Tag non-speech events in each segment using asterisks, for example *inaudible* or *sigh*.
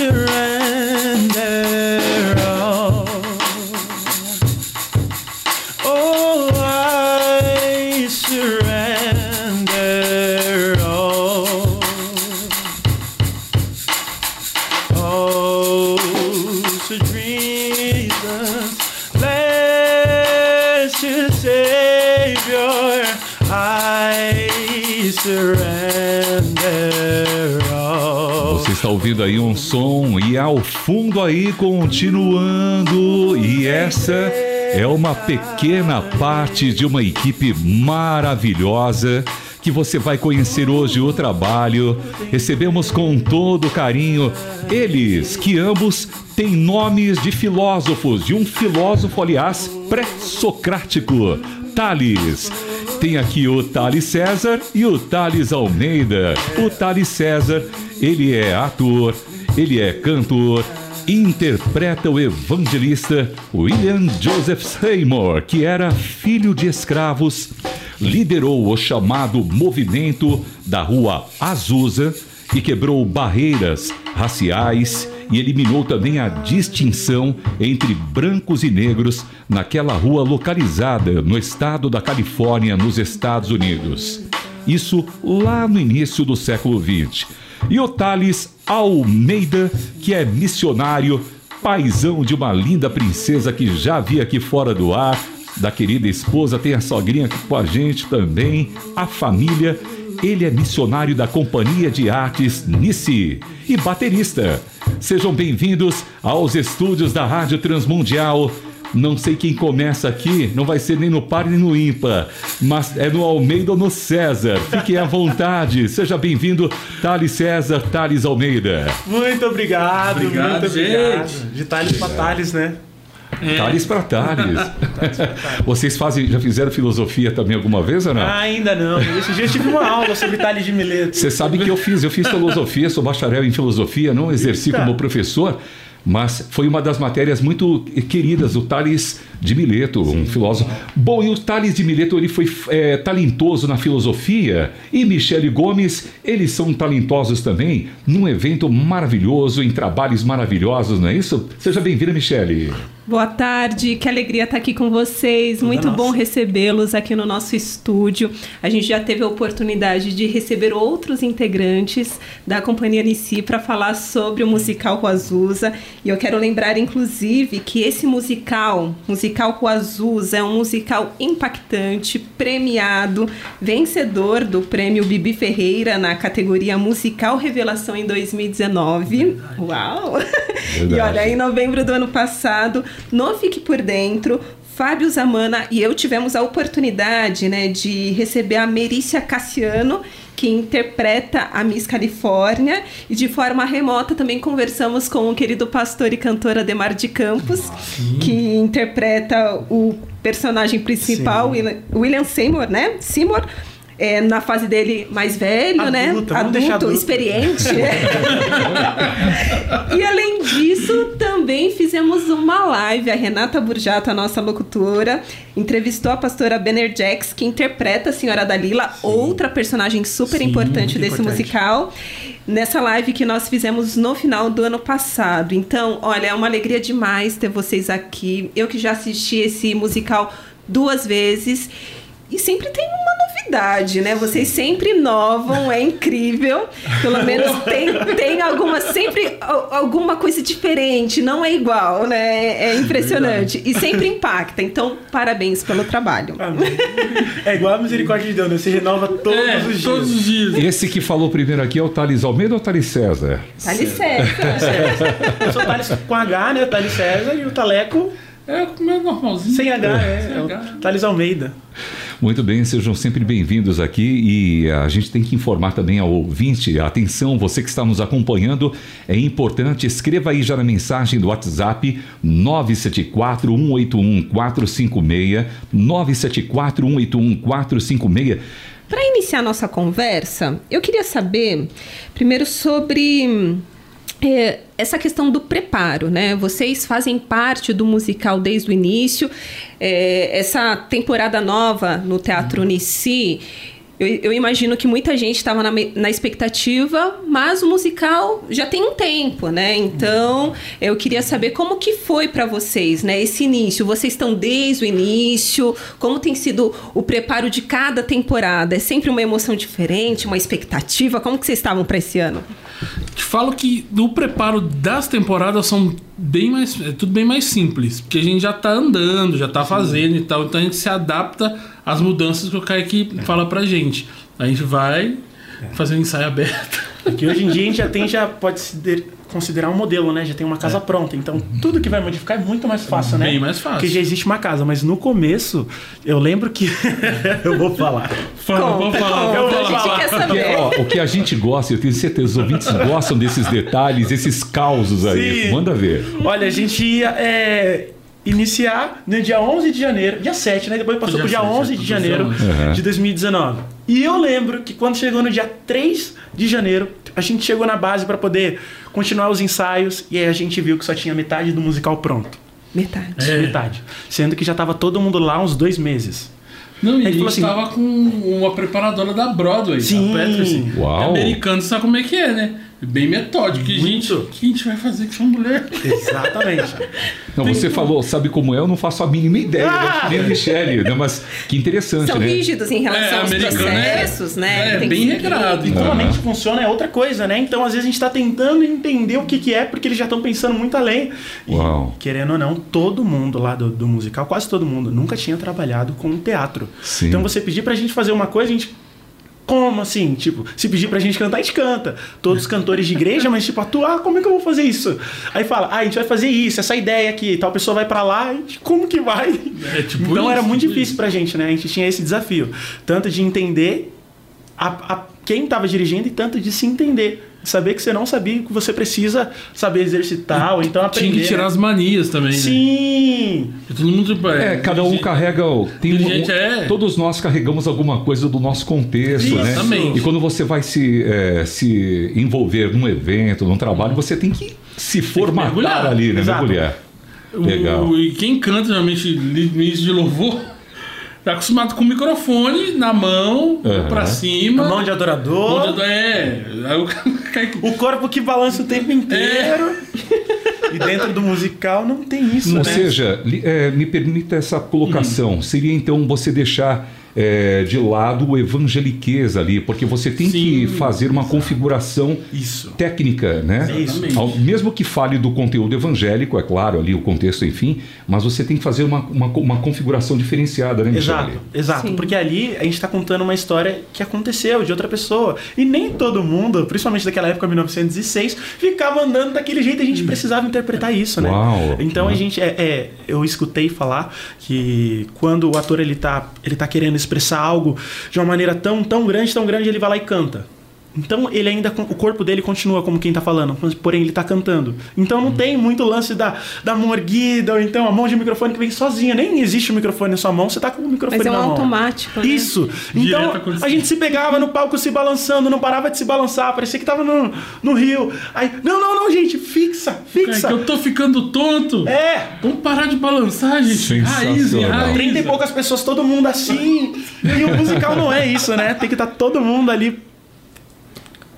está fundo aí continuando. E essa é uma pequena parte de uma equipe maravilhosa que você vai conhecer hoje o trabalho. Recebemos com todo carinho eles que ambos têm nomes de filósofos, de um filósofo, aliás, pré-socrático, Tales. Tem aqui o Thales César e o Thales Almeida. O Thales César, ele é ator, ele é cantor, interpreta o evangelista William Joseph Seymour, que era filho de escravos, liderou o chamado movimento da Rua Azusa e quebrou barreiras raciais e eliminou também a distinção entre brancos e negros naquela rua localizada no estado da Califórnia, nos Estados Unidos. Isso lá no início do século XX. E o Thales Almeida, que é missionário, paisão de uma linda princesa que já vi aqui fora do ar, da querida esposa, tem a sogrinha aqui com a gente também, a família ele é missionário da Companhia de Artes Nice e baterista. Sejam bem-vindos aos estúdios da Rádio Transmundial. Não sei quem começa aqui, não vai ser nem no par nem no ímpar, mas é no Almeida ou no César. Fiquem à vontade. Seja bem-vindo, Thales César, Thales Almeida. Muito obrigado, obrigado muito obrigado. Gente. De Thales para Thales, né? É. Thales para *laughs* Thales. Vocês fazem, já fizeram filosofia também alguma vez ou não? Ah, ainda não. Esse dia eu tive uma aula sobre Thales de Mileto. Você sabe que eu fiz, eu fiz filosofia, sou bacharel em filosofia, não exerci Eita. como professor, mas foi uma das matérias muito queridas, o Tales de Mileto, Sim. um filósofo. Bom, e o Tales de Mileto ele foi é, talentoso na filosofia e Michele Gomes, eles são talentosos também num evento maravilhoso, em trabalhos maravilhosos, não é isso? Seja bem-vinda, Michele. Boa tarde, que alegria estar aqui com vocês. Muito Nossa. bom recebê-los aqui no nosso estúdio. A gente já teve a oportunidade de receber outros integrantes da Companhia Nici para falar sobre o musical Azusa. E eu quero lembrar, inclusive, que esse musical, musical Azusa, é um musical impactante, premiado, vencedor do prêmio Bibi Ferreira na categoria Musical Revelação em 2019. Verdade. Uau! Verdade. *laughs* E olha, em novembro do ano passado no Fique Por Dentro, Fábio Zamana e eu tivemos a oportunidade né, de receber a Merícia Cassiano, que interpreta a Miss Califórnia, e de forma remota também conversamos com o querido pastor e cantor Ademar de Campos, Sim. que interpreta o personagem principal, Sim. William Seymour, né? Seymour é, na fase dele mais velho, né? adulto, né? Adulto, adulto, experiente. *laughs* e além disso, também fizemos uma live. A Renata Burjato, a nossa locutora, entrevistou a pastora Benner Jax, que interpreta a Senhora Dalila, Sim. outra personagem super Sim, importante desse importante. musical. Nessa live que nós fizemos no final do ano passado. Então, olha, é uma alegria demais ter vocês aqui. Eu que já assisti esse musical duas vezes. E sempre tem uma novidade, né? Vocês sempre inovam, é incrível. Pelo menos tem, tem alguma, sempre alguma coisa diferente, não é igual, né? É impressionante. E sempre impacta. Então, parabéns pelo trabalho. Amém. É igual a misericórdia de Deus, né? Se renova todos é, os dias. Todos os dias. Esse que falou primeiro aqui é o Thales Almeida ou o Thales César? Thales César. *laughs* Eu sou Thales com H, né? O Thales César e o Taleco. É meio normalzinho. Sem H, é. Sem é H. O Thales Almeida. Muito bem, sejam sempre bem-vindos aqui e a gente tem que informar também ao ouvinte, atenção, você que está nos acompanhando, é importante, escreva aí já na mensagem do WhatsApp 974 181 456 974 181 456 para iniciar nossa conversa, eu queria saber primeiro sobre é, essa questão do preparo, né? Vocês fazem parte do musical desde o início. É, essa temporada nova no Teatro Unici eu, eu, imagino que muita gente estava na, na, expectativa, mas o musical já tem um tempo, né? Então, eu queria saber como que foi para vocês, né? Esse início. Vocês estão desde o início? Como tem sido o preparo de cada temporada? É sempre uma emoção diferente, uma expectativa? Como que vocês estavam para esse ano? Te falo que o preparo das temporadas são bem mais, é tudo bem mais simples, porque a gente já tá andando, já tá fazendo e tal, então a gente se adapta às mudanças que o Kaique fala pra gente. A gente vai fazer um ensaio aberto. Aqui hoje em dia a gente já tem, já pode se considerar um modelo, né? Já tem uma casa é. pronta. Então, tudo que vai modificar é muito mais fácil, é né? Bem mais fácil. Porque já existe uma casa. Mas no começo, eu lembro que. *laughs* eu vou falar. Fala, vou falar. Eu vou falar. Quer saber. Ó, o que a gente gosta, eu tenho certeza, os ouvintes gostam desses detalhes, esses causos aí. Sim. Manda ver. Olha, a gente ia. É iniciar no dia 11 de janeiro, dia 7, né? Depois passou pro dia 11 de janeiro uhum. de 2019. E eu lembro que quando chegou no dia 3 de janeiro, a gente chegou na base para poder continuar os ensaios e aí a gente viu que só tinha metade do musical pronto. Metade. É. Metade. Sendo que já tava todo mundo lá uns dois meses. Não, e a gente assim, tava com uma preparadora da Broadway, Sim. a Patrick. Uau. Americano sabe como é que é, né? Bem metódico. Que gente, o que a gente vai fazer com essa mulher? Exatamente. Não, você falou, sabe como é? Eu não faço a mínima ideia. Ah! Nem a Michelle, né? Mas que interessante, São né? rígidos em relação é, aos né? processos, né? É, bem regrado. E como a mente funciona é outra coisa, né? Então, às vezes, a gente está tentando entender o que, que é, porque eles já estão pensando muito além. Uau. E, querendo ou não, todo mundo lá do, do musical, quase todo mundo, nunca tinha trabalhado com teatro. Sim. Então, você pedir pra gente fazer uma coisa, a gente como assim? Tipo, se pedir pra gente cantar, a gente canta. Todos cantores de igreja, mas tipo, atuar, como é que eu vou fazer isso? Aí fala, ah, a gente vai fazer isso, essa ideia aqui, tal pessoa vai para lá, e como que vai? É, tipo então isso, era muito tipo difícil isso. pra gente, né? A gente tinha esse desafio. Tanto de entender a, a quem estava dirigindo e tanto de se entender saber que você não sabia que você precisa saber exercitar ou então aprender. Tinha que tirar né? as manias também. Né? Sim. Né? Todo mundo é, cada um carrega. Tem um, é... Todos nós carregamos alguma coisa do nosso contexto, né? Exatamente. E quando você vai se, é, se envolver num evento, num trabalho, você tem que se formatar ali, né? Exato. Mergulhar. Legal. O, e quem canta geralmente no início de louvor Tá acostumado com o microfone na mão, uhum. pra cima. A mão de adorador. Mão de, é. *laughs* o corpo que balança o tempo inteiro. É. E dentro do musical não tem isso, Ou né? seja, é, me permita essa colocação. Uhum. Seria então você deixar é, de lado o evangeliquez ali, porque você tem Sim, que fazer uma configuração isso. técnica, né? Ao, mesmo que fale do conteúdo evangélico, é claro, ali o contexto, enfim, mas você tem que fazer uma, uma, uma configuração diferenciada, né, Michele? Exato, exato. Sim. Porque ali a gente está contando uma história que aconteceu de outra pessoa. E nem todo mundo, principalmente daquela época, 1906, ficava andando daquele jeito. A gente precisava interpretar isso, né? Uau, então a gente, é, é, eu escutei falar que quando o ator ele tá, ele tá querendo expressar algo de uma maneira tão, tão grande, tão grande, ele vai lá e canta. Então ele ainda o corpo dele continua como quem está falando, porém ele está cantando. Então não hum. tem muito lance da, da mão erguida, ou então a mão de microfone que vem sozinha. Nem existe o microfone na sua mão, você está com o microfone Mas é um na mão. automático. Né? Isso. Então a gente se pegava no palco se balançando, não parava de se balançar, parecia que estava no, no rio. Aí, não, não, não, gente, fixa, fixa. É que eu tô ficando tonto. É. Vamos parar de balançar, gente. Raiz, raiz. Trinta e poucas pessoas, todo mundo assim. e o musical não é isso, né? Tem que estar tá todo mundo ali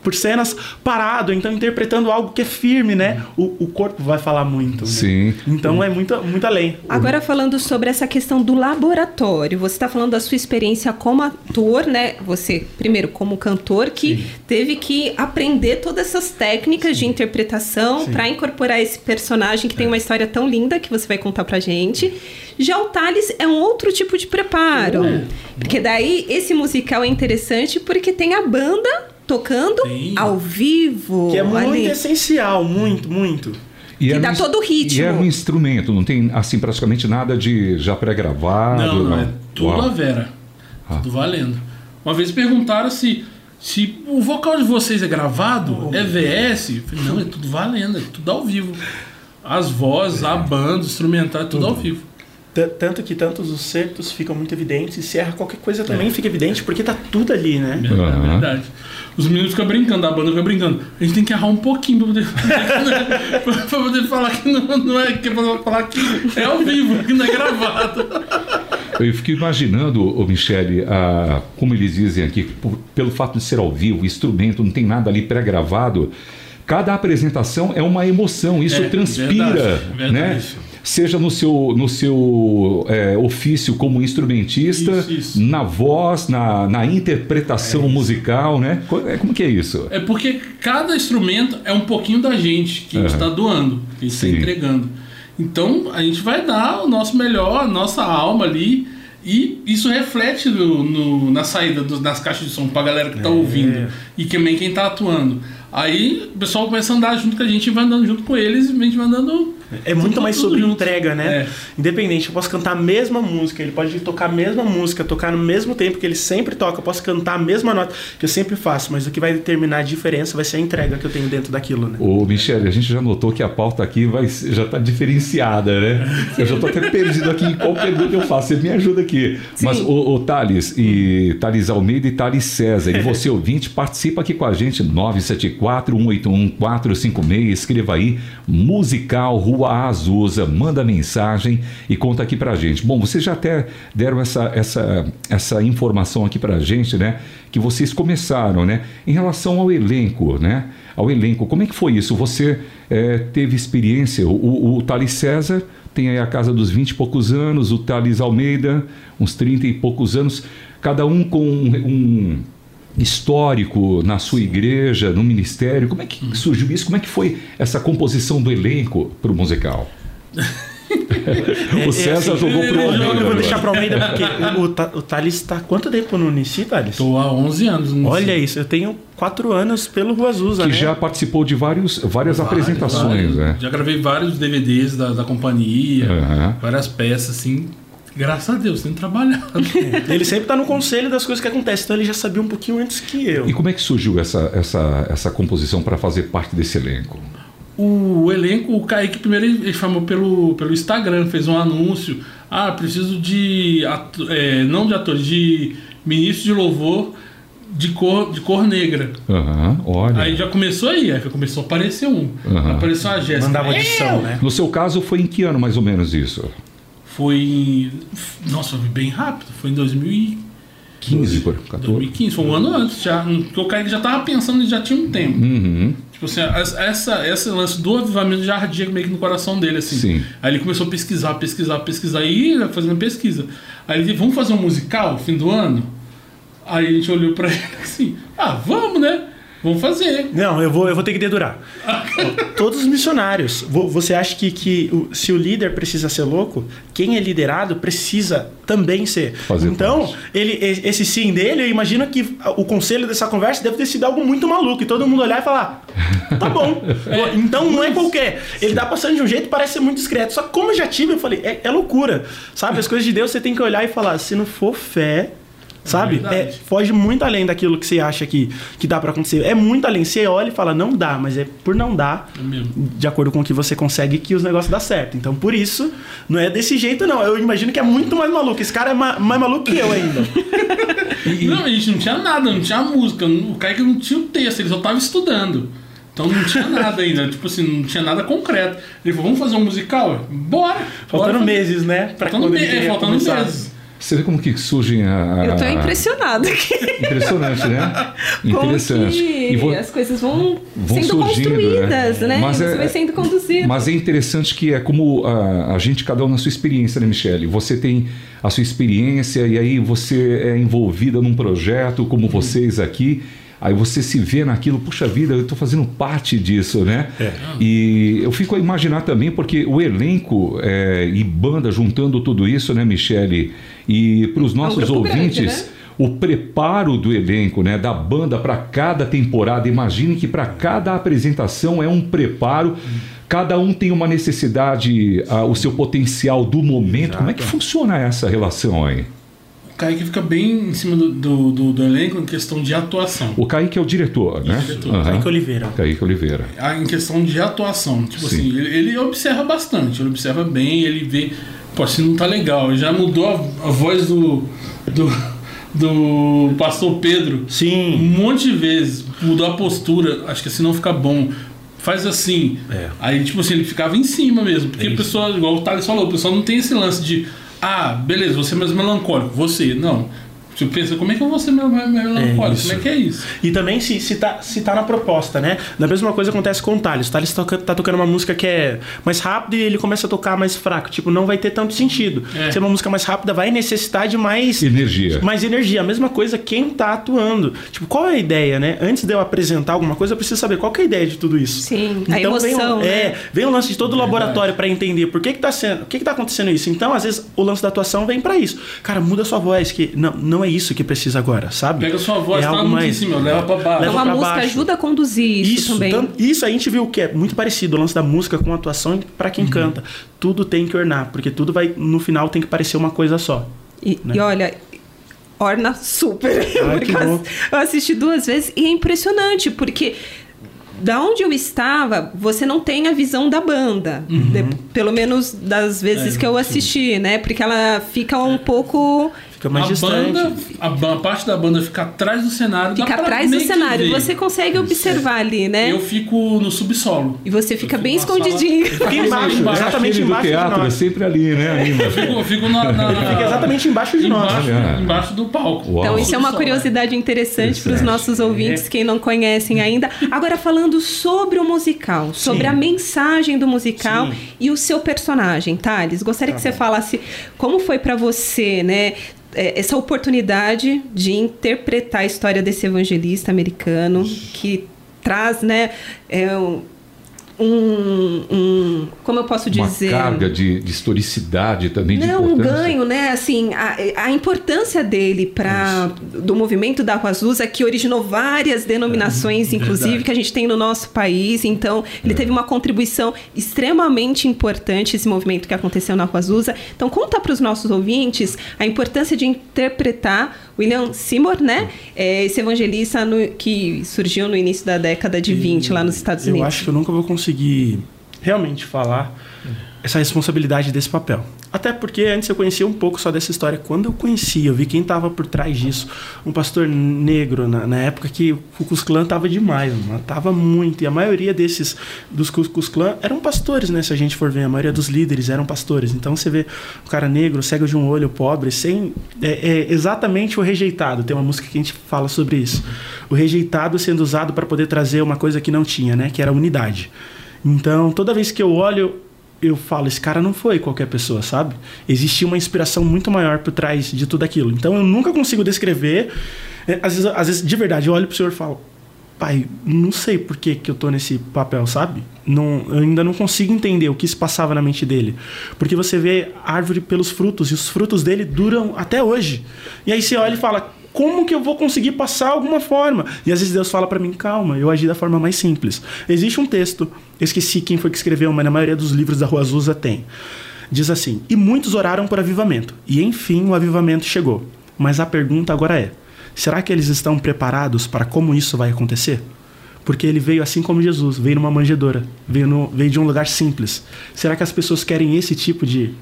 por cenas parado, então interpretando algo que é firme, né? O, o corpo vai falar muito. Né? Sim. Então é muito, muito além. Agora falando sobre essa questão do laboratório, você está falando da sua experiência como ator, né? Você, primeiro, como cantor, que Sim. teve que aprender todas essas técnicas Sim. de interpretação para incorporar esse personagem que tem uma história tão linda que você vai contar pra gente. Já o Thales é um outro tipo de preparo. É. Porque daí esse musical é interessante porque tem a banda tocando Sim. ao vivo. Que é muito ali. essencial, muito, muito. E que é dá no, todo o ritmo. E é no instrumento, não tem assim praticamente nada de já pré-gravado. Não, não, é tudo Uau. a Vera. Ah. Tudo valendo. Uma vez perguntaram se, se o vocal de vocês é gravado, oh, é VS. Eu falei, não, é tudo valendo, é tudo ao vivo. As vozes, é. a banda, o instrumental, é tudo, tudo. ao vivo. Tanto que tantos os certos ficam muito evidentes e se erra qualquer coisa também é. fica evidente porque tá tudo ali, né? É, uhum. verdade. Os meninos ficam brincando, a banda fica brincando. A gente tem que errar um pouquinho pra poder, *laughs* pra poder falar que não, não é que falar que é ao vivo, que não é gravado. Eu fico imaginando, ô Michele, a, como eles dizem aqui, por, pelo fato de ser ao vivo, instrumento, não tem nada ali pré-gravado. Cada apresentação é uma emoção, isso É, transpira, verdade, verdade. né? Seja no seu, no seu é, ofício como instrumentista, Isso, isso. na voz, na, na interpretação musical, né? É, Como que é isso? É porque cada instrumento é um pouquinho da gente que a gente está doando, que a gente está entregando. Então a gente vai dar o nosso melhor, a nossa alma ali. E isso reflete no, no- na saída dos- das caixas de som pra galera que É. tá ouvindo e também quem tá atuando. Aí o pessoal começa a andar junto com a gente e vai andando junto com eles e a gente vai andando. É muito mais sobre junto. entrega, né? É. Independente, eu posso cantar a mesma música, ele pode tocar a mesma música, tocar no mesmo tempo que ele sempre toca, eu posso cantar a mesma nota que eu sempre faço, mas o que vai determinar a diferença vai ser a entrega que eu tenho dentro daquilo, né? Ô, Michele, a gente já notou que a pauta aqui vai, já está diferenciada, né? Eu já estou até perdido aqui em qual pergunta eu faço. Você me ajuda aqui. Sim. Mas, ô, ô Thales, e Thales Almeida e Thales César, e você ouvinte, participa aqui com a gente, 974-181-456. Escreva aí, Musical Rua Azusa, manda mensagem e conta aqui pra gente. Bom, vocês já até deram essa, essa, essa informação aqui pra gente, né? Que vocês começaram, né? Em relação ao elenco, né? Ao elenco, como é que foi isso? Você eh, teve experiência? O, o, o Thales César tem aí a casa dos 20 e poucos anos, o Thales Almeida, uns 30 e poucos anos, cada um com um, um histórico na sua igreja, no ministério. Como é que surgiu isso? Como é que foi essa composição do elenco para *laughs* o musical? o César assim, jogou pro Almeida. eu vou deixar pro Almeida porque *laughs* o, o, Thales está quanto tempo no Unici, Thales? Tô há 11 anos. não Olha isso, eu tenho quatro anos pelo Rua Azusa, que né? já participou de vários, várias apresentações, Vários. né? Já gravei vários DVDs da, da companhia, Aham. várias peças, assim. Graças a Deus, tenho trabalhado. *laughs* Ele sempre tá no conselho das coisas que acontecem, então ele já sabia um pouquinho antes que eu. E como é que surgiu essa, essa, essa composição para fazer parte desse elenco? O elenco, o Kaique primeiro ele chamou pelo, pelo Instagram, fez um anúncio. Ah, preciso de. é, não de atores, de ministro de louvor de cor, de cor negra. Aham, olha. Aí já começou aí, aí começou a aparecer um. Aham. Apareceu a Jéssica. Mandava audição, Eu! né? No seu caso, foi em que ano mais ou menos isso? Foi. Nossa, foi bem rápido. Foi em 2000 15, por 14? 2015, foi um ano antes já. Porque o Kaique já tava pensando, já tinha um tempo. Uhum. Tipo assim, essa, esse lance do avivamento já ardia meio que no coração dele, assim. Sim. Aí ele começou a pesquisar, pesquisar, pesquisar, e ia fazendo pesquisa. Aí ele disse, vamos fazer um musical fim do ano? Aí a gente olhou pra *laughs* ele assim, ah, vamos, né? Vamos fazer. Não, eu vou, eu vou ter que dedurar. *laughs* Todos os missionários. vo- Você acha que, que se o líder precisa ser louco, quem é liderado precisa também ser. Fazer então, ele, esse sim dele, eu imagino que o conselho dessa conversa deve ter sido algo muito maluco. E todo mundo olhar e falar: tá bom. *laughs* então não é qualquer. Ele dá passando de um jeito e parece ser muito discreto. Só que como eu já tive, eu falei: é, é loucura. Sabe? As coisas de Deus você tem que olhar e falar: se não for fé. Sabe? verdade. É, foge muito além daquilo que você acha que, que dá pra acontecer. É muito além. Você olha e fala, não dá, mas é por não dar, É de acordo com o que você consegue, que os negócios dão certo. Então, por isso, não é desse jeito, não. Eu imagino que é muito mais maluco. Esse cara é ma- mais maluco que eu ainda. *laughs* Não, a gente não tinha nada, não tinha música. O Kaique não tinha o texto, ele só tava estudando. Então não tinha *laughs* nada ainda, tipo assim, não tinha nada concreto. Ele falou, vamos fazer um musical? Bora! Faltando bora meses, né? Pra Faltando, me- é, faltando começar. meses. Você vê como que surgem a. a- Eu tô impressionada aqui. Impressionante, né? *laughs* Como Interessante. que E vo- as coisas vão, Vão sendo surgindo, construídas, né? né? Mas Você é- vai sendo conduzido. Mas é interessante que é como a, a gente, cada um na sua experiência, né, Michele? Você tem a sua experiência e aí você é envolvida num projeto como vocês aqui. Aí você se vê naquilo, puxa vida, eu estou fazendo parte disso, né? E eu fico a imaginar também, porque o elenco é, e banda juntando tudo isso, né, Michele? E para os nossos grupo grande, ouvintes, né? o preparo do elenco, né, da banda para cada temporada. Imagine que para cada apresentação é um preparo. Cada um tem uma necessidade, ah, o seu potencial do momento. Como é que funciona essa relação aí? O Kaique fica bem em cima do, do, do- do elenco em questão de atuação. O Kaique é o diretor, né? diretor. Aham. Kaique Oliveira. Kaique Oliveira. Ah, em questão de atuação. Tipo Sim. assim, ele, ele observa bastante, ele observa bem, ele vê, pô, assim não tá legal. Já mudou a, a voz do, do, do pastor Pedro um Sim. monte de vezes. Mudou a postura, acho que assim não fica bom. Faz assim. É. Aí, tipo assim, ele ficava em cima mesmo. Porque É o pessoal, igual o Thales falou, o pessoal não tem esse lance de. Ah, beleza, você é mais melancólico. Você, não. Você pensa, como é que eu vou ser meu, meu, meu melancólico? isso. como é que é isso? E também se, se, tá, se tá na proposta, né? Da mesma coisa acontece com o Thales. O Thales toca, tá tocando uma música que é mais rápida e ele começa a tocar mais fraco. Tipo, não vai ter tanto sentido. É. Se é uma música mais rápida, vai necessitar de mais Energia. mais energia. A mesma coisa quem tá atuando. Tipo, qual é a ideia, né? Antes de eu apresentar alguma coisa, eu preciso saber qual que é a ideia de tudo isso. Sim, a vem, o- emoção, É, né? vem o lance de todo o laboratório pra entender por que que tá sendo, o que que tá acontecendo isso. Então, às vezes, o lance da atuação vem pra isso. Cara, muda a sua voz, que não, não é isso que precisa agora, sabe? Pega sua voz, é tá algo muito mais cima, leva pra baixo. Então Leva a pra música baixo. ajuda a conduzir isso, Isso, também. tam- isso a gente viu que é muito parecido, o lance da música com a atuação pra Uhum. quem canta. Tudo tem que ornar, porque tudo vai, no final, tem que parecer uma coisa só. E, né? e olha, orna super. Ai, *laughs* eu bom. ass- eu assisti duas vezes e é impressionante, porque da onde eu estava, você não tem a visão da banda. Uhum. De- pelo menos das vezes É, que eu assisti, né? Porque ela fica um pouco. Fica mais a distante. banda, a, a parte da banda fica atrás do cenário. Fica atrás do cenário. ver. Você consegue observar ali, né? Eu fico no subsolo. E você fica bem escondidinho. Fica embaixo, Embaixo, exatamente do embaixo de teatro é nós. sempre ali, né, Anima? Eu fico, eu fico na, na- na- Fica exatamente embaixo de nós. embaixo, Olha. embaixo do palco. Uau. Então, isso é uma curiosidade interessante para os nossos ouvintes, quem não conhecem ainda. Agora, falando sobre o musical, sobre a mensagem do musical Sim. e o seu personagem, Thales, gostaria que você falasse como foi para você, né? É, Essa oportunidade de interpretar a história desse evangelista americano que traz, né, é, um, um, um- como eu posso Uma dizer, carga de, de historicidade também, de não, um importância. ganho, né? Assim, a, a importância dele para do movimento da Rua Azusa, que originou várias denominações, inclusive, verdade. que a gente tem no nosso país. Então, ele teve uma contribuição extremamente importante esse movimento que aconteceu na Rua Azusa. Então, conta para os nossos ouvintes a importância de interpretar William Seymour, né? É, esse evangelista no- que surgiu no início da década de 20 lá nos Estados Eu Unidos. acho que eu nunca vou conseguir realmente falar essa responsabilidade desse papel. Até porque antes eu conhecia um pouco só dessa história. Quando eu conheci, eu vi quem estava por trás disso. Um pastor negro, na, na época que o Ku Klux Klan tava demais, matava muito. E a maioria desses, dos Ku Klux Klan, eram pastores, né? Se a gente for ver, a maioria dos líderes eram pastores. Então você vê o cara negro, cego de um olho, pobre, sem... É, é exatamente o rejeitado. Tem uma música que a gente fala sobre isso. O rejeitado sendo usado para poder trazer uma coisa que não tinha, né? Que era a unidade. Então, toda vez que eu olho, eu falo, esse cara não foi qualquer pessoa, sabe? Existia uma inspiração muito maior por trás de tudo aquilo. Então, eu nunca consigo descrever. É, Às vezes, às vezes de verdade, eu olho pro senhor e falo, pai, não sei por que, que eu tô nesse papel, sabe? Não, eu ainda não consigo entender o que se passava na mente dele. Porque você vê a árvore pelos frutos, e os frutos dele duram até hoje. E aí você olha e fala, como que eu vou conseguir passar alguma forma? E às vezes Deus fala para mim, calma, eu agi da forma mais simples. Existe um texto, esqueci quem foi que escreveu, mas na maioria dos livros da Rua Azusa tem. Diz assim: E muitos oraram por avivamento, e enfim o avivamento chegou. Mas a pergunta agora é: será que eles estão preparados para como isso vai acontecer? Porque ele veio assim como Jesus, veio numa manjedoura, veio, no, veio de um lugar simples. Será que as pessoas querem esse tipo de,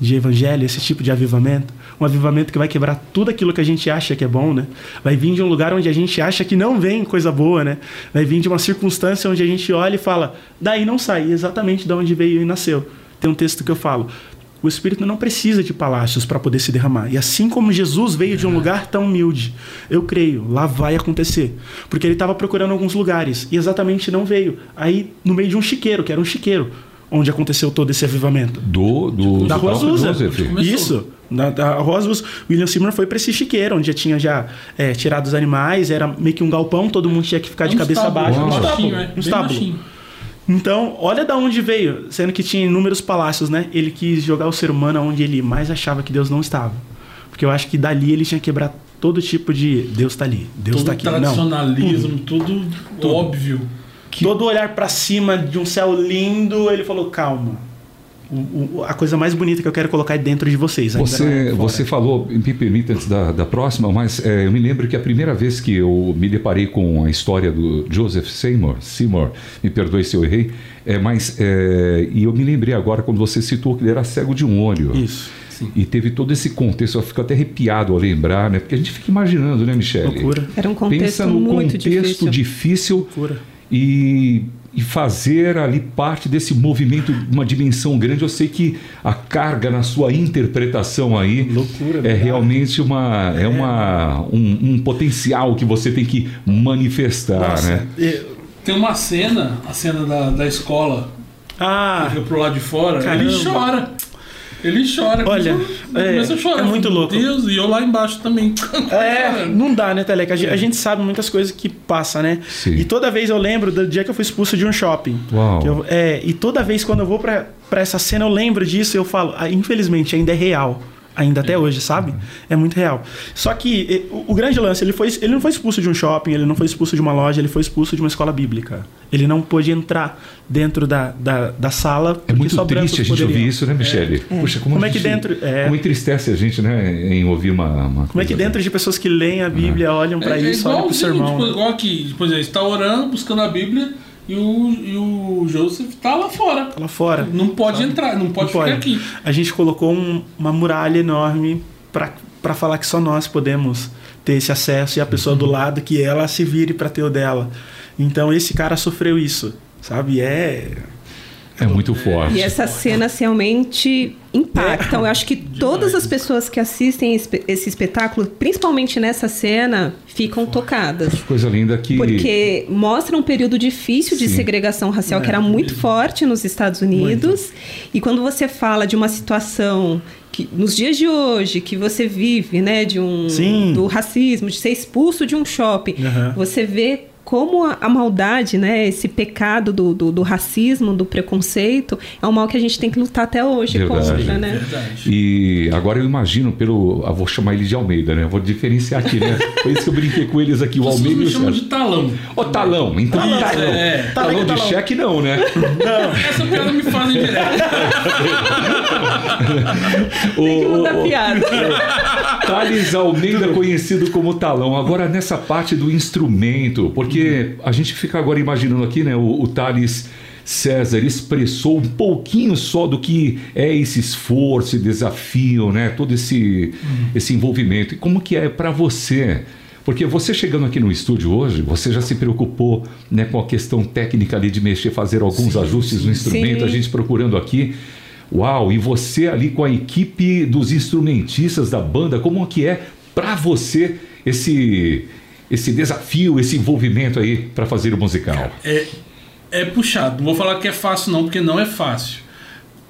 de evangelho, esse tipo de avivamento? Um avivamento que vai quebrar tudo aquilo que a gente acha que é bom, né? Vai vir de um lugar onde a gente acha que não vem coisa boa, né? Vai vir de uma circunstância onde a gente olha e fala, daí não sai, exatamente de onde veio e nasceu. Tem um texto que eu falo, o Espírito não precisa de palácios para poder se derramar. E assim como Jesus veio de um lugar tão humilde, eu creio, lá vai acontecer. Porque ele estava procurando alguns lugares e exatamente não veio. Aí, no meio de um chiqueiro, que era um chiqueiro, onde aconteceu todo esse avivamento. Do, do, Da do Rua Azusa. Isso. Na, da Roswell, William Seymour foi para esse chiqueiro, onde já tinha já é, tirado os animais, era meio que um galpão, todo mundo tinha que ficar de Um cabeça estábulo, baixa. Uau. Um estábulo. baixinho, é, Um bem estábulo. Então, olha da onde veio, sendo que tinha inúmeros palácios, né? Ele quis jogar o ser humano onde ele mais achava que Deus não estava. Porque eu acho que dali ele tinha que quebrar todo tipo de Deus está ali, Deus Todo está aqui. Não. tradicionalismo, tudo, óbvio. Todo olhar para cima de um céu lindo, ele falou: calma. O- o- a coisa mais bonita que eu quero colocar é dentro de vocês. Você, é você falou, me permita antes da, da próxima, mas é, eu me lembro que a primeira vez que eu me deparei com a história do Joseph Seymour, Seymour me perdoe se eu errei, é, mas é, e eu me lembrei agora quando você citou que ele era cego de um olho. Isso. E teve todo esse contexto, eu fico até arrepiado ao lembrar, né? Porque a gente fica imaginando, né, Michele? Loucura. Era um contexto Pensa no muito contexto difícil. difícil Loucura. E, e fazer ali parte desse movimento, uma dimensão grande. Eu sei que a carga na sua interpretação aí Loucura, é verdade. realmente uma, é uma, um, um potencial que você tem que manifestar, Nossa, né? eu- Tem uma cena, a cena da, da escola, Ah, fica pro lado de fora, Caramba. ele chora. Ele chora. Olha, começa, é, começa a chorar. é muito louco. Meu Deus, e eu lá embaixo também. *laughs* É, não dá, né, Teleca? A gente, a gente sabe muitas coisas que passa, né? Sim. E toda vez eu lembro do dia que eu fui expulso de um shopping. Uau. Que eu- é, e toda vez quando eu vou pra, pra essa cena, eu lembro disso e eu falo, ah, infelizmente, ainda é real. Ainda até hoje, sabe? É muito real. Só que o, o grande lance, ele, foi, ele não foi expulso de um shopping, ele não foi expulso de uma loja, ele foi expulso de uma escola bíblica. Ele não pôde entrar dentro da, da, da sala. É porque muito triste a gente poderiam. ouvir isso, né, Michele? Puxa, como, Como é que gente- dentro- é. Como entristece a gente, né, em ouvir uma. uma Como é que dentro de pessoas que leem a Bíblia, olham pra é, isso, olham pro igualzinho, sermão. tipo, né? igual aqui, por exemplo, está orando, buscando a Bíblia e o, e o Joseph tá lá fora. lá fora. Não pode entrar, não pode Não ficar aqui. A gente colocou um- uma muralha enorme para falar que só nós podemos ter esse acesso e a pessoa do lado que ela se vire para ter o dela. Então esse cara sofreu isso, sabe? É É muito forte. E essas cenas realmente impactam. Eu acho que todas as pessoas que assistem esse espetáculo, principalmente nessa cena, ficam tocadas. Coisa linda que. Porque mostra um período difícil de Sim. segregação racial que era muito forte nos Estados Unidos. E quando você fala de uma situação que nos dias de hoje que você vive, né, de um Sim. do racismo, de ser expulso de um shopping, Aham. você vê como a, a maldade, né, esse pecado do, do, do racismo, do preconceito, é um mal que a gente tem que lutar até hoje Verdade. contra, né? Verdade. E agora eu imagino pelo. Eu vou chamar ele de Almeida, né? Eu vou diferenciar aqui, né? *laughs* Foi isso que eu brinquei com eles aqui, o Vocês Almeida e me o chamam de talão. Ô, talão, então Talão, talão. é. Talão Talão, de talão. cheque não, né? Essa piada me fazem direto. *laughs* Tem que O- mudar a o- piada. Thales Almeida, conhecido como Talão. Agora, nessa parte do instrumento, porque a gente fica agora imaginando aqui, né? O, o Thales César expressou um pouquinho só do que é esse esforço, esse desafio, né? Todo esse, esse envolvimento. E como que é para você? Porque você chegando aqui no estúdio hoje, você já se preocupou né, com a questão técnica ali de mexer, fazer alguns ajustes no instrumento, Sim. a gente procurando aqui. Uau, e você ali com a equipe dos instrumentistas da banda, como que é para você esse esse desafio, esse envolvimento aí para fazer o musical? É, é puxado. Não vou falar que é fácil, não, porque não é fácil.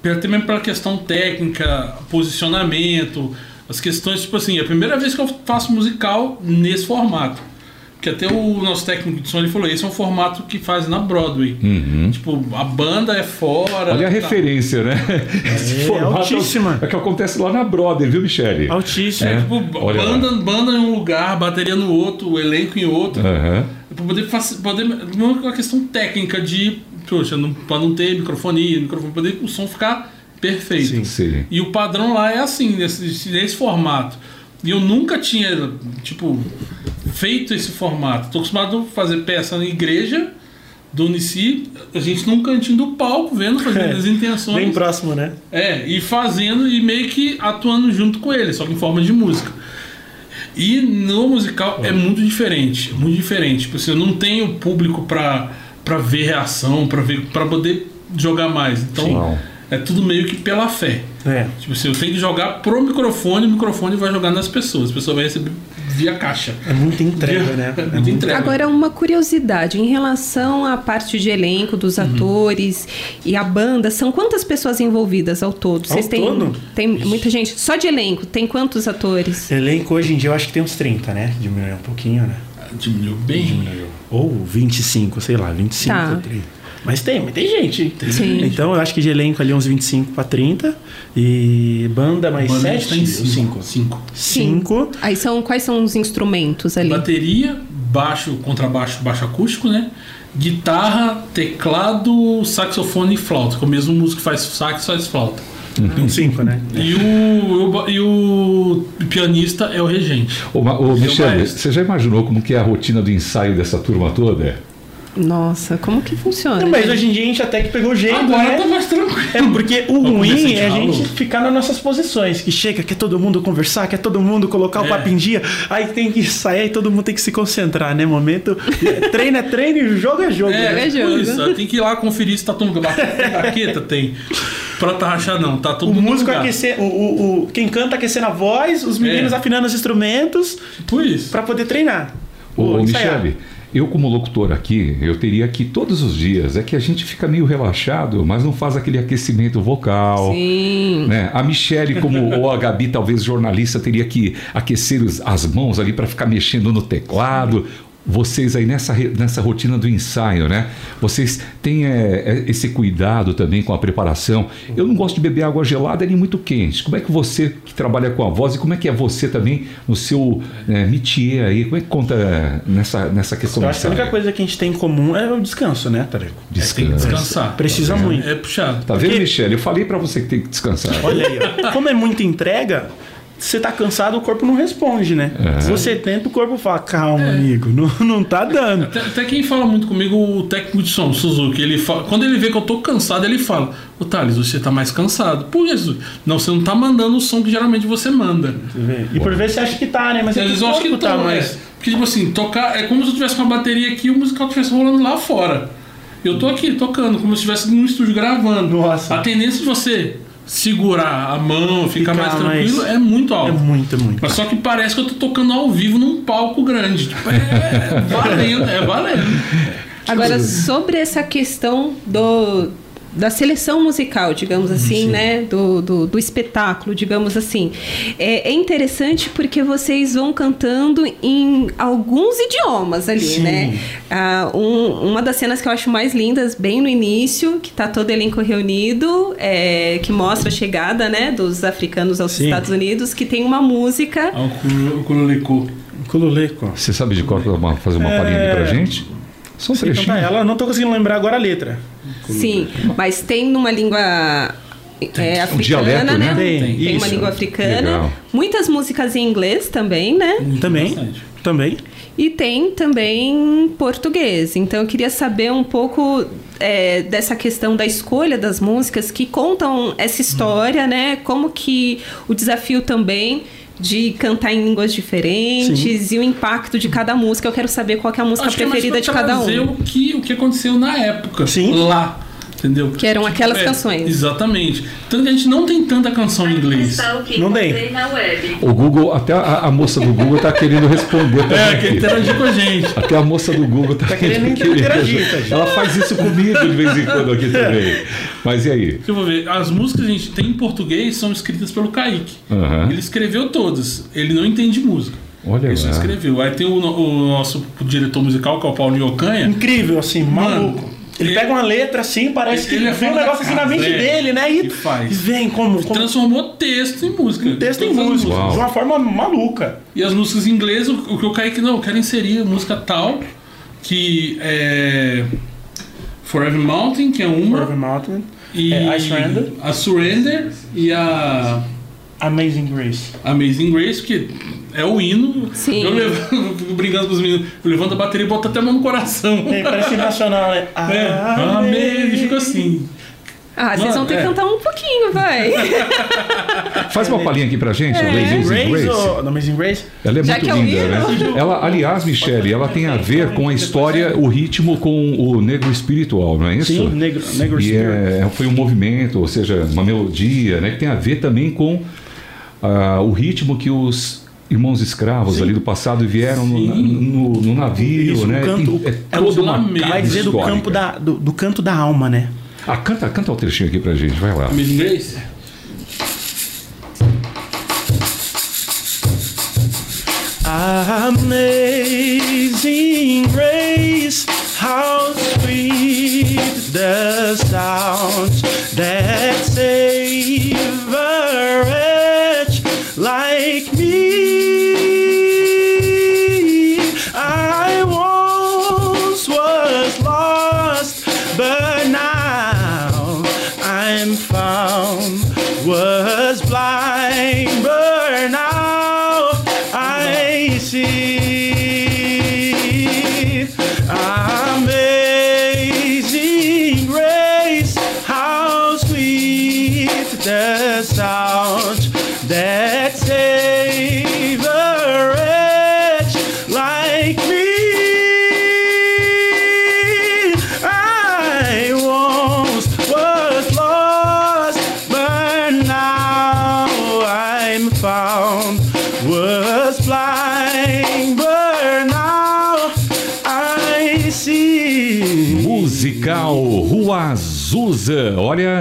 Até mesmo pela questão técnica, posicionamento, as questões, tipo assim, é a primeira vez que eu faço musical nesse formato. Porque até o nosso técnico de som ele falou, esse é um formato que faz na Broadway. Uhum. Tipo, a banda é fora. Olha a tá. referência, né? Esse formato altíssima. É o que acontece lá na Brother, viu, Michele? altíssimo. É. Tipo, Olha lá. banda, banda em um lugar, bateria no outro, o elenco em outro. Aham. Pra poder fazer. Poder, não é uma questão técnica de. Poxa, não, pra não ter microfonia, microfone, poder o som ficar perfeito. Sim. Sim. E o padrão lá é assim, nesse, nesse formato. E eu nunca tinha, tipo, feito esse formato. Tô acostumado a fazer peça na igreja do Unici, a gente num cantinho do palco, vendo, fazendo É, *laughs* as intenções. Bem próximo, né? É, e fazendo e meio que atuando junto com ele, só que em forma de música. E no musical é muito diferente, muito diferente. Tipo, assim, eu não tenho público pra, pra ver reação, pra ver para poder jogar mais. Então, Uau. é tudo meio que pela fé. É. Tipo assim, eu tenho que jogar pro microfone, o microfone vai jogar nas pessoas. A pessoa vai receber via caixa. É muita entrega, né? *laughs* É É muita entrega. Agora, uma curiosidade em relação à parte de elenco dos Uhum. atores e a banda, são quantas pessoas envolvidas ao todo? Ao Vocês têm, todo? tem muita gente? Só de elenco, tem quantos atores? Elenco hoje em dia eu acho que tem uns 30, né? Diminuiu um pouquinho, né? Diminuiu bem. Ou 25, sei lá, 25, Tá. 30. Mas tem, mas tem gente. Tem. Então eu acho que de elenco ali uns 25 pra 30. E banda mais Banda a gente 7? tá em 5. cinco. Cinco. 5. Aí são quais são os instrumentos ali? Bateria, baixo, contrabaixo, baixo acústico, né? Guitarra, teclado, saxofone e flauta. Que é o mesmo músico que faz sax faz flauta. 5, né? E o, e o pianista é o regente. Ô, Ma- ô, Michele, maestro. você já imaginou como que é a rotina do ensaio dessa turma toda? Nossa, como que funciona? Não, mas gente? hoje em dia a gente até que pegou jeito, Agora né? tá mais tranquilo. É porque o Vamos ruim é a gente ficar nas nossas posições. Que chega, quer todo mundo conversar, quer todo mundo colocar o É. papo em dia. Aí tem que sair, aí todo mundo tem que se concentrar, né? Momento. treino é treino e jogo é jogo. É, né? É tipo jogo. isso. Tem que ir lá conferir se tá todo mundo. Baqueta tem. Pra tarrachar, não. Tá todo O mundo. músico aquecer, o, o, o- quem canta aquecendo a voz, os meninos É. afinando os instrumentos Tipo isso. pra poder treinar. Ô, ensaiar. Michele, eu como locutor aqui, eu teria que todos os dias. É que a gente fica meio relaxado, mas não faz aquele aquecimento vocal. Sim. Né? A Michele, como ou a Gabi, talvez jornalista, teria que aquecer os- as mãos ali para ficar mexendo no teclado. Vocês aí nessa, nessa rotina do ensaio, né? Vocês têm é, é, esse cuidado também com a preparação. Eu não gosto de beber água gelada nem muito quente. Como é que você que trabalha com a voz e como é que é você também no seu é, métier aí? Como é que conta é, nessa, nessa questão Eu acho que a única coisa que a gente tem em comum é o descanso, né, Tareco? Tem que Descanso. descansar. Precisa muito. É puxado. Tá vendo, Porque- Michele? Eu falei para você que tem que descansar. Olha aí, ó. Como é muita entrega, você tá cansado, o corpo não responde, né? É. Você tenta, o corpo fala, calma, amigo, não, não tá dando. Até, até quem fala muito comigo, o técnico de som, o Suzuki, ele fala, quando ele vê que eu tô cansado, ele fala: Ô Thales, você tá mais cansado. Por isso, não, você não tá mandando o som que geralmente você manda. E por vezes você acha que tá, né? Mas é Às que vezes eu acho que tá, tá mas. mais. Porque, tipo assim, tocar é como se eu tivesse com a bateria aqui e o musical estivesse rolando lá fora. Eu tô aqui tocando, como se eu estivesse num estúdio gravando. Nossa. A tendência de você segurar a mão, ficar, Ficar mais tranquilo, mais- é muito alto. É muito, é muito. Mas só que parece que eu tô tocando ao vivo num palco grande. Tipo, é valendo, é valendo. Agora, sobre essa questão do, da seleção musical, digamos assim, né? Do, do, do espetáculo, digamos assim. É, é interessante porque vocês vão cantando em alguns idiomas ali, Sim. né? Ah, um- uma das cenas que eu acho mais lindas, bem no início, que tá todo elenco reunido, é, que mostra a chegada, né, dos africanos aos Sim. Estados Unidos, que tem uma música. Ah, o. Cululeco. Você sabe de uma- fazer uma palhinha aí pra gente? Só um Sei cantar ela, não tô conseguindo lembrar agora a letra. Sim, mas tem numa língua é, africana, dialeto, né? né? Tem, Tem, uma isso. língua africana. Legal. Muitas músicas em inglês também, né? Também. Bastante. Também. E tem também português. Então eu queria saber um pouco é, dessa questão da escolha das músicas que contam essa história, né? Como que o desafio também de cantar em línguas diferentes e o impacto de cada música. Eu quero saber qual que é a música Acho que é mais preferida de cada um. o que, o que aconteceu na época. Sim. Lá. Entendeu? Que eram aquelas canções. Exatamente. Tanto que a gente não tem tanta canção em inglês. Não tem. tem. Na web. O Google, até a, a moça do Google tá querendo responder também. É, aqui. que interagir com a gente. Até a moça do Google tá, querendo interagir, tá, gente? Ela faz isso comigo de vez em quando aqui também. Mas e aí? Deixa eu ver. As músicas que a gente tem em português são escritas pelo Kaique. Aham. Ele escreveu todas. Ele não entende música. Olha Ele só lá. escreveu. Aí tem o, o nosso diretor musical, que é o Paulo Iocanha. Incrível, assim, maluco. Ele ele- pega uma letra assim, parece que Ele é vem um negócio assim na mente é. dele, né? E, E faz. vem como, como Transformou texto em música. texto em música, de uma forma maluca. E as músicas em inglês, o, o que eu caí que não, eu quero inserir música tal, que é Forever Mountain, que é uma, Forever Mountain, e é, I Surrender. a Surrender e a Amazing Grace. Amazing Grace, que é o hino. Sim. Eu levo, *laughs* brincando com os meninos, eu levanto a bateria e boto até a mão no coração. É, parece nacional, né? *laughs* É, amei, fica assim. Ah, vocês vão ter que É. cantar um pouquinho, vai. *laughs* Faz uma palhinha aqui pra gente, É. Amazing Grace, Grace. ou Amazing Grace? Ela é Já muito que é linda, né? Ela, aliás, Michele, ela tem a ver com a história, o ritmo com o negro espiritual, não é isso? Sim, Negro, negro E Spirit. é, foi um movimento, ou seja, uma melodia, né, que tem a ver também com ah, o ritmo que os irmãos escravos ali do passado vieram no, no- no navio, Isso, né? o canto- Tem- é é toda uma. Vai dizer do campo da, do, do canto da alma, né? Ah, canta, canta o trechinho aqui pra gente, vai lá. Grace? Amazing grace, how sweet the sound that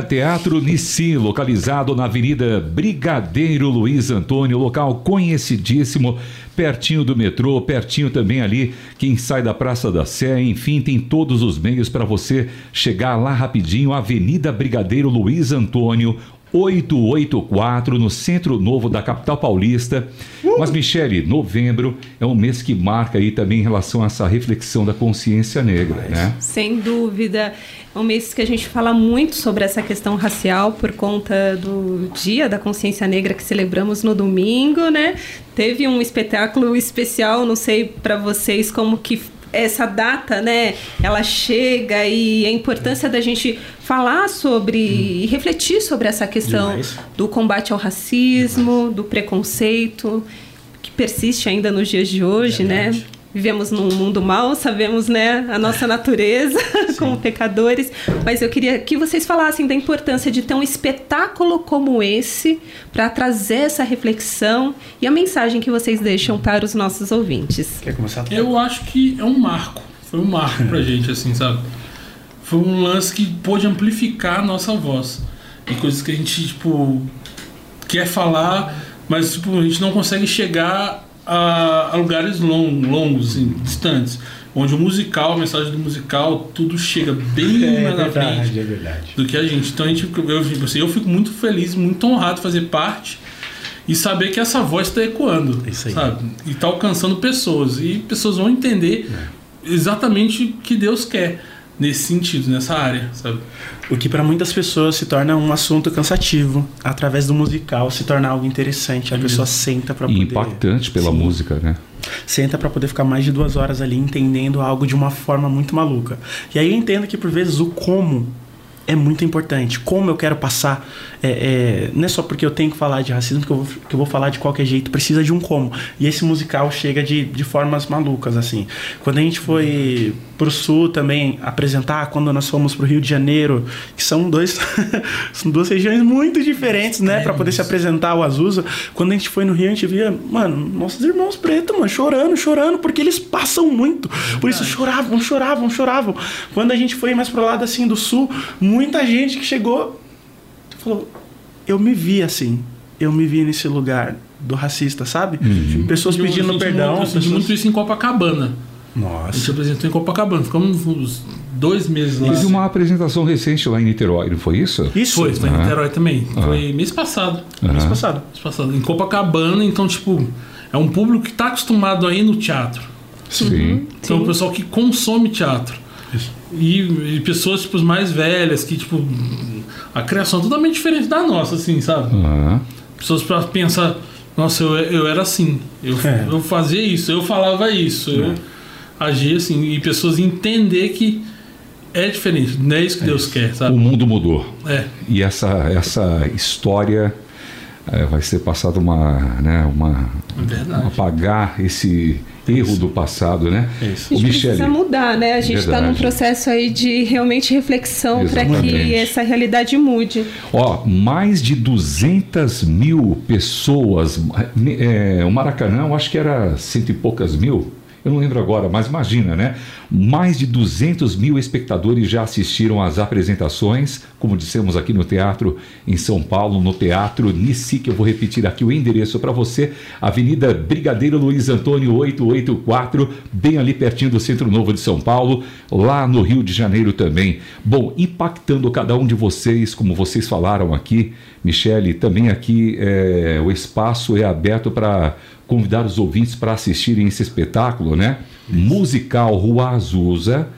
Teatro Nissi, localizado na Avenida Brigadeiro Luiz Antônio, local conhecidíssimo, pertinho do metrô, pertinho também ali, quem sai da Praça da Sé, enfim, tem todos os meios para você chegar lá rapidinho, Avenida Brigadeiro Luiz Antônio, 884, no Centro Novo da capital paulista. Mas, Michele, novembro é um mês que marca aí também em relação a essa reflexão da consciência negra, né? Sem dúvida. É um mês que a gente fala muito sobre essa questão racial por conta do Dia da Consciência Negra que celebramos no domingo, né? Teve um espetáculo especial, não sei para vocês como que essa data, né, ela chega e a importância da gente falar sobre e refletir sobre essa questão Demais. do combate ao racismo, do preconceito que persiste ainda nos dias de hoje, né? Vivemos num mundo mal, sabemos, né, a nossa natureza *laughs* como pecadores, mas eu queria que vocês falassem da importância de ter um espetáculo como esse para trazer essa reflexão e a mensagem que vocês deixam para os nossos ouvintes. Quer começar? Eu acho que é um marco. Foi um marco pra *laughs* gente, assim, sabe? Foi um lance que pôde amplificar a nossa voz. E coisas que a gente, tipo, quer falar, mas, tipo, a gente não consegue chegar a, a lugares long, longos, assim, distantes. Onde o musical, a mensagem do musical, tudo chega bem *laughs* É mais na frente verdade, é verdade. do que a gente. Então a gente, eu, assim, eu fico muito feliz, muito honrado de fazer parte e saber que essa voz está ecoando, Isso aí. sabe? E está alcançando pessoas e pessoas vão entender exatamente o que Deus quer nesse sentido, nessa área, sabe? O que para muitas pessoas se torna um assunto cansativo, através do musical se torna algo interessante. A pessoa senta para E poder impactante pela Sim. música, né? senta para poder ficar mais de duas horas ali entendendo algo de uma forma muito maluca. E aí eu entendo que por vezes o como é muito importante. Como eu quero passar. É, é, não é só porque eu tenho que falar de racismo que eu, vou, que eu vou falar de qualquer jeito. Precisa de um como. E esse musical chega de, de formas malucas, assim. Quando a gente foi pro sul também apresentar, quando nós fomos pro Rio de Janeiro, que são dois *laughs* são duas regiões muito diferentes, né, para poder se apresentar o Azusa. Quando a gente foi no Rio, a gente via, mano, nossos irmãos pretos, mano, chorando, chorando, porque eles passam muito. Por isso choravam, choravam, choravam. Quando a gente foi mais pro lado assim do sul, muita gente que chegou falou: "Eu me vi assim. Eu me vi nesse lugar do racista, sabe? Pessoas Eu pedindo senti perdão, Muito, eu senti pessoas- muito isso em Copacabana. A Nossa. gente apresentou em Copacabana. Ficamos uns dois meses lá. Teve uma apresentação recente lá em Niterói, não foi isso? Isso. Foi, foi em Aham. Niterói também. Foi mês passado. Mês Aham. passado. Mês passado. Em Copacabana, então, tipo, é um público que está acostumado a ir no teatro. Sim. Então, Sim. o pessoal que consome teatro. E, e pessoas, tipo, mais velhas, que, tipo, a criação é totalmente diferente da nossa, assim, sabe? Aham. Pessoas pra pensar, nossa, eu, eu era assim, eu, É. eu fazia isso, eu falava isso, eu agia assim, e pessoas entender que é diferente, não é isso que Deus quer, O sabe? mundo mudou. É, E essa, essa história eh, vai ser passada uma, né, uma, é verdade. apagar esse erro do passado, né? Isso. A O gente Michele, precisa mudar, né? A gente está num processo aí de realmente reflexão para que essa realidade mude. Ó, mais de 200 mil pessoas. É, o Maracanã, eu acho que era cento e poucas mil. Eu não lembro agora, mas imagina, né? Mais de 200 mil espectadores já assistiram às apresentações, como dissemos aqui no teatro em São Paulo, no Teatro Nissi, que eu vou repetir aqui o endereço para você, Avenida Brigadeiro Luiz Antônio 884, bem ali pertinho do Centro Novo de São Paulo, lá no Rio de Janeiro também. Bom, impactando cada um de vocês, como vocês falaram aqui, Michele, também aqui é, o espaço é aberto para convidar os ouvintes para assistirem esse espetáculo, né? Musical Rua Azusa.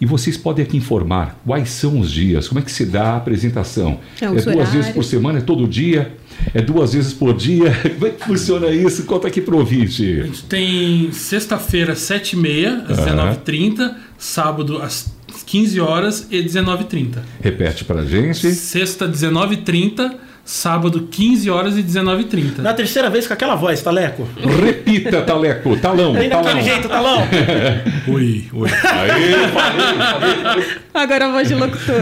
E vocês podem aqui informar quais são os dias, como é que se dá a apresentação. É, os duas vezes horários. por semana, é todo dia? É duas vezes por dia? *laughs* Como é que funciona isso? Conta aqui pro A ouvinte. gente tem sexta-feira, 7h30, às Aham. 19h30, sábado, às 15 horas e 19h30. Repete pra gente. Sexta, 19h30. Sábado, 15 horas e 19h30. Na terceira vez com aquela voz, Taleco. Repita, Taleco. Talão, Tem talão. daquele jeito, Talão. *laughs* Oi, oi. Aí, falei, falei. Agora a voz de locutor.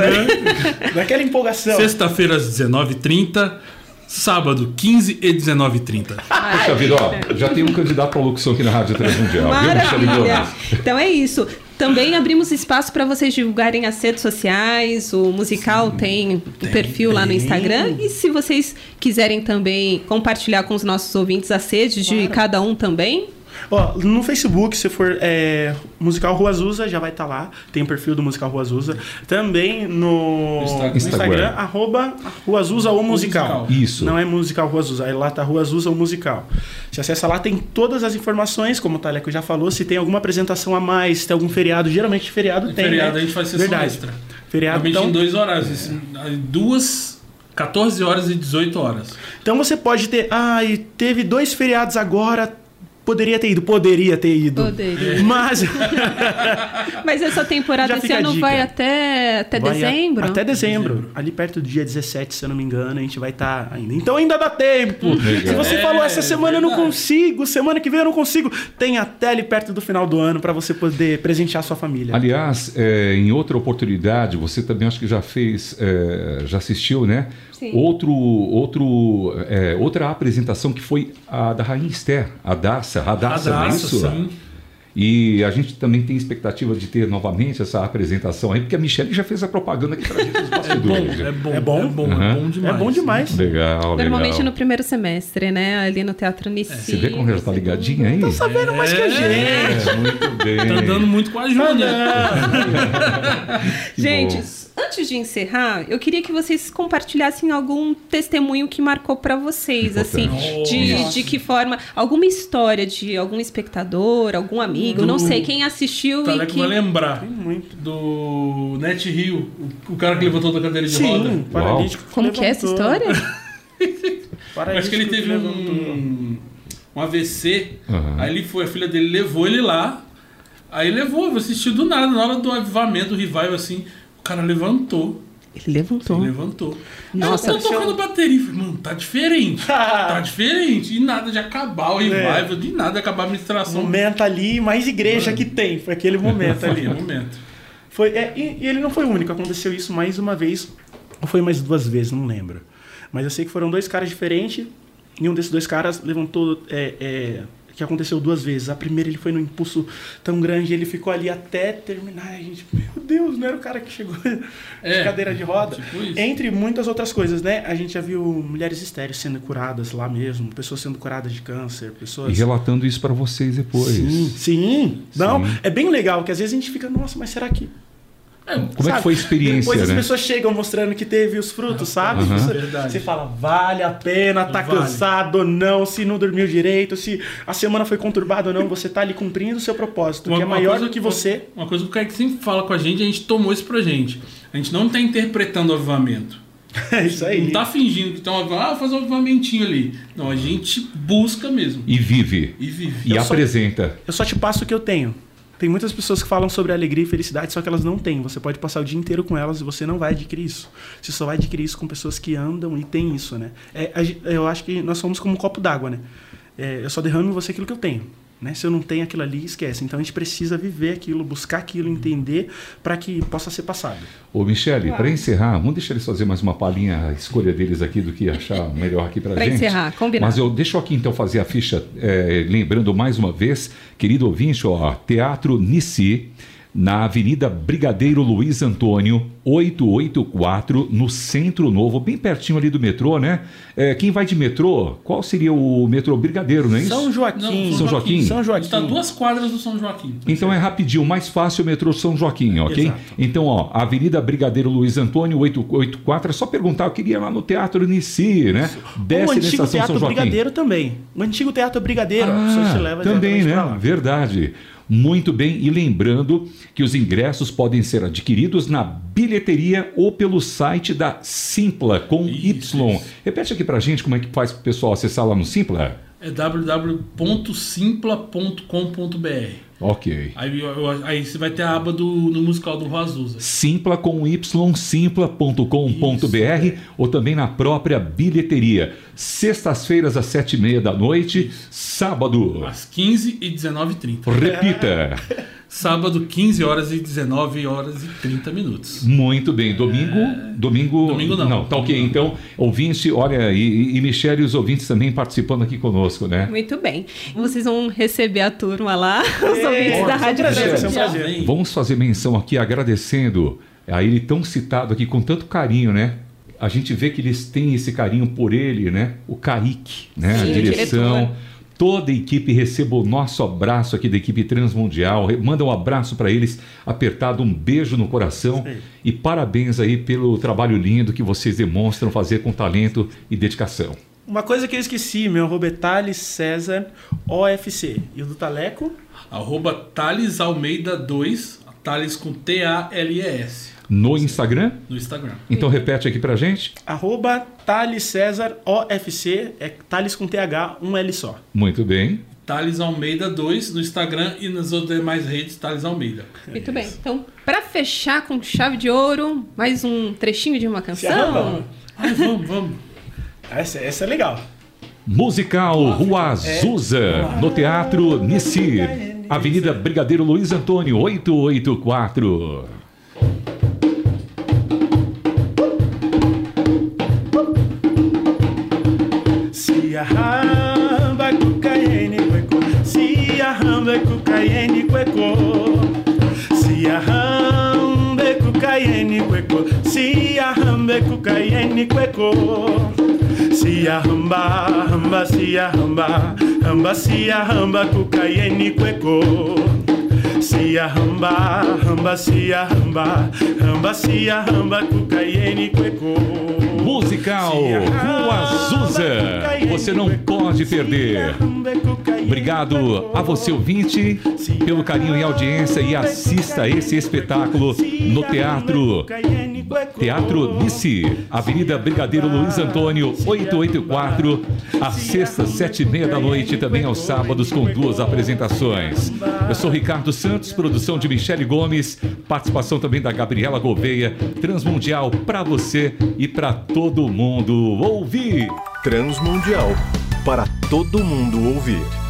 Daquela empolgação. Sexta-feira, às 19h30. Sábado, 15 e 19h30. Puxa vida, ó, já tem um candidato para locução aqui na Rádio Transmundial, Maravilha! Então é isso. Também abrimos espaço para vocês divulgarem as redes sociais. O musical tem um perfil lá no Instagram. E se vocês quiserem também compartilhar com os nossos ouvintes as redes de cada um também, Ó, no Facebook, se for é, Musical Rua Azusa, já vai estar lá. Tem o perfil do Musical Rua Azusa. Também no, Instagram. no Instagram, arroba Rua Azusa ou musical. Musical. Isso. Não é Musical Rua Azusa, aí lá tá Rua Azusa ou musical. Se acessa lá, tem todas as informações, como o Taleco já falou, se tem alguma apresentação a mais, se tem algum feriado. Geralmente feriado tem. feriado né? a gente faz sessão Verdade. extra. Feriado, Realmente então, em dois horários. Duas, 14 horas e 18 horas. então você pode ter. Ah, e teve dois feriados agora. Poderia ter ido, poderia ter ido. Poderia. Mas. *laughs* Mas essa temporada Já esse a ano vai até, até Vai a- dezembro? Até dezembro. Ali perto do dia 17, se eu não me engano, a gente vai estar ainda. Então ainda dá tempo. Legal. Se você É, falou essa semana eu não consigo, semana que vem eu não consigo, tem até ali perto do final do ano para você poder presentear sua família. Aliás, é, em outra oportunidade, você também acho que já fez, é, já assistiu, né? Sim. Outro, outro, é, outra apresentação que foi a da Rainha Esther, a Daça, a Daça, não é Radassa, isso? sim. E a gente também tem expectativa de ter novamente essa apresentação aí, porque a Michelle já fez a propaganda aqui pra gente nos É bom, bastidores. é bom, É bom? é bom, Uhum. é bom demais. é bom demais. Legal, Normalmente legal. no primeiro semestre, né? Ali no Teatro Nici. Você vê como já tá ligadinha aí? Tá sabendo mais que a gente. É, muito bem. Tá andando muito com a Júlia. *laughs* Que Gente, bom. Antes de encerrar, eu queria que vocês compartilhassem algum testemunho que marcou pra vocês, assim, de, de que forma, alguma história de algum espectador, algum amigo, Do- não sei quem assistiu Tá e legal que vai lembrar Muito. do Net Rio, o, cara que levantou da cadeira de roda. Sim, paralítico. como que é essa levantou. história? *laughs* Paralítico Acho que ele teve levantou. um, um AVC. Aham. Aí ele foi, a filha dele levou ele lá. Aí levou, assistiu do nada, na hora do avivamento, do revival, assim. O cara levantou. Ele levantou. Ele levantou. Nossa. Eu tô tocando bateria. Falei, mano, tá diferente. *laughs* tá diferente. E nada de acabar o revival, de nada de acabar a administração. Momento ali, mais igreja que tem. Foi aquele momento ali. Momento. Foi, é, e, e ele não foi o único, aconteceu isso mais uma vez, ou foi mais duas vezes, não lembro. Mas eu sei que foram dois caras diferentes, e um desses dois caras levantou, é, é, que aconteceu duas vezes. A primeira ele foi num impulso tão grande, ele ficou ali até terminar, e a gente, meu Deus, não era o cara que chegou *laughs* É, de cadeira de roda. tipo. Entre muitas outras coisas, né? A gente já viu mulheres estéreis sendo curadas lá mesmo, pessoas sendo curadas de câncer, E pessoas... relatando isso para vocês depois. Sim, sim. Não, Sim. é bem legal, que às vezes a gente fica, nossa, mas será que Como é que Sabe? foi a experiência, Depois as né? pessoas chegam mostrando que teve os frutos, sabe? Aham. Você, Verdade. você fala, vale a pena, tá Vale. cansado ou não, se não dormiu direito, se a semana foi conturbada ou não, você tá ali cumprindo o seu propósito, que é maior coisa do que você. Uma, uma coisa que o Kaique sempre fala com a gente, a gente tomou isso pra gente. A gente não tá interpretando o avivamento. *laughs* É isso aí. Não tá fingindo que estão ah, fazer um avivamentinho ali. Não, a gente busca mesmo. E vive. E vive. E Eu só- apresenta. Eu só te passo o que eu tenho. Tem muitas pessoas que falam sobre alegria e felicidade, só que elas não têm. Você pode passar o dia inteiro com elas e você não vai adquirir isso. Você só vai adquirir isso com pessoas que andam e têm isso, né? É, eu acho que nós somos como um copo d'água, né? É, eu só derramo em você aquilo que eu tenho. Né? Se eu não tenho aquilo ali, esquece. Então a gente precisa viver aquilo, buscar aquilo, entender para que possa ser passado. Ô, Michele, para encerrar, vamos deixar eles fazer mais uma palhinha, a escolha deles aqui do que achar *laughs* melhor aqui Pra gente. encerrar, combinado. Mas eu deixo aqui então fazer a ficha, é, lembrando mais uma vez, querido ouvinte, ó, Teatro Nici, na Avenida Brigadeiro Luiz Antônio, 884, no Centro Novo, bem pertinho ali do metrô, né? É, quem vai de metrô, qual seria o metrô Brigadeiro, não é isso? São Joaquim. São Joaquim? São A Joaquim. gente tá duas quadras do São Joaquim. Então é rapidinho, mais fácil o metrô São Joaquim, ok? Exato. Então, ó, Avenida Brigadeiro Luiz Antônio, 884, é só perguntar, eu queria ir lá no Teatro Nici, né? o Desce na antigo São Teatro Joaquim. Brigadeiro também. O antigo Teatro Brigadeiro. Ah, te leva também, né? Verdade. Muito bem, e lembrando que os ingressos podem ser adquiridos na bilheteria ou pelo site da Simpla com Isso, Y. Repete aqui pra gente como é que faz pro pessoal acessar lá no Simpla. É www.simpla.com.br. Ok. Aí, eu- aí você vai ter a aba do, no musical do Roazusa. Simpla com Y, simpla.com.br ou também na própria bilheteria. Sextas-feiras às sete e meia da noite, sábado. Às 15 e 19h30. Repita. *laughs* Sábado, 15 horas e 19 horas e 30 minutos. Muito bem. Domingo. Domingo. Domingo não. Não, tá ok. Então, ouvinte, olha, e, e Michele e os ouvintes também participando aqui conosco, né? Muito bem. Vocês vão receber a turma lá, *laughs* os ouvintes é da um Rádio é Transmundial. prazer. Vamos fazer menção aqui agradecendo a ele tão citado aqui com tanto carinho, né? A gente vê que eles têm esse carinho por ele, né? O Kaique, né? Sim, a direção. diretor. Toda a equipe receba o nosso abraço aqui da equipe Transmundial. Manda um abraço para eles, apertado, um beijo no coração. Sim. E parabéns aí pelo trabalho lindo que vocês demonstram fazer com talento e dedicação. Uma coisa que eu esqueci, meu arroba é Thales César OFC. E o do Taleco? Arroba Thales Almeida 2, Thales com T-A-L-E-S, No Instagram? no Instagram. Então repete aqui pra gente. Arroba Thales César OFC. É Thales com TH, um L só. Muito bem. Thales Almeida 2 no Instagram e nas outras demais redes, Thales Almeida. Muito bem. Então, para fechar com chave de ouro, mais um trechinho de uma canção. Ai, vamos, vamos. Essa, essa é legal. Musical Rua Azusa, no Teatro Nissi, Avenida Brigadeiro Luiz Antônio, 884. Arramba cucaiene cueco, se arramba, ramba, se arramba, ramba, se arramba cucaiene cueco. Se arramba, ramba, se arramba, ramba, se arramba cucaiene cueco. Musical Rua Azusa, você não pode perder. Obrigado a você ouvinte pelo carinho e audiência e assista a esse espetáculo no Teatro Teatro Nissi, Avenida Brigadeiro Luiz Antônio, 884, às sextas, sete e meia da noite também aos sábados com duas apresentações. Eu sou Ricardo Santos, produção de Michele Gomes, participação também da Gabriela Gouveia, Transmundial para você e para todo mundo ouvir. Transmundial para todo mundo ouvir.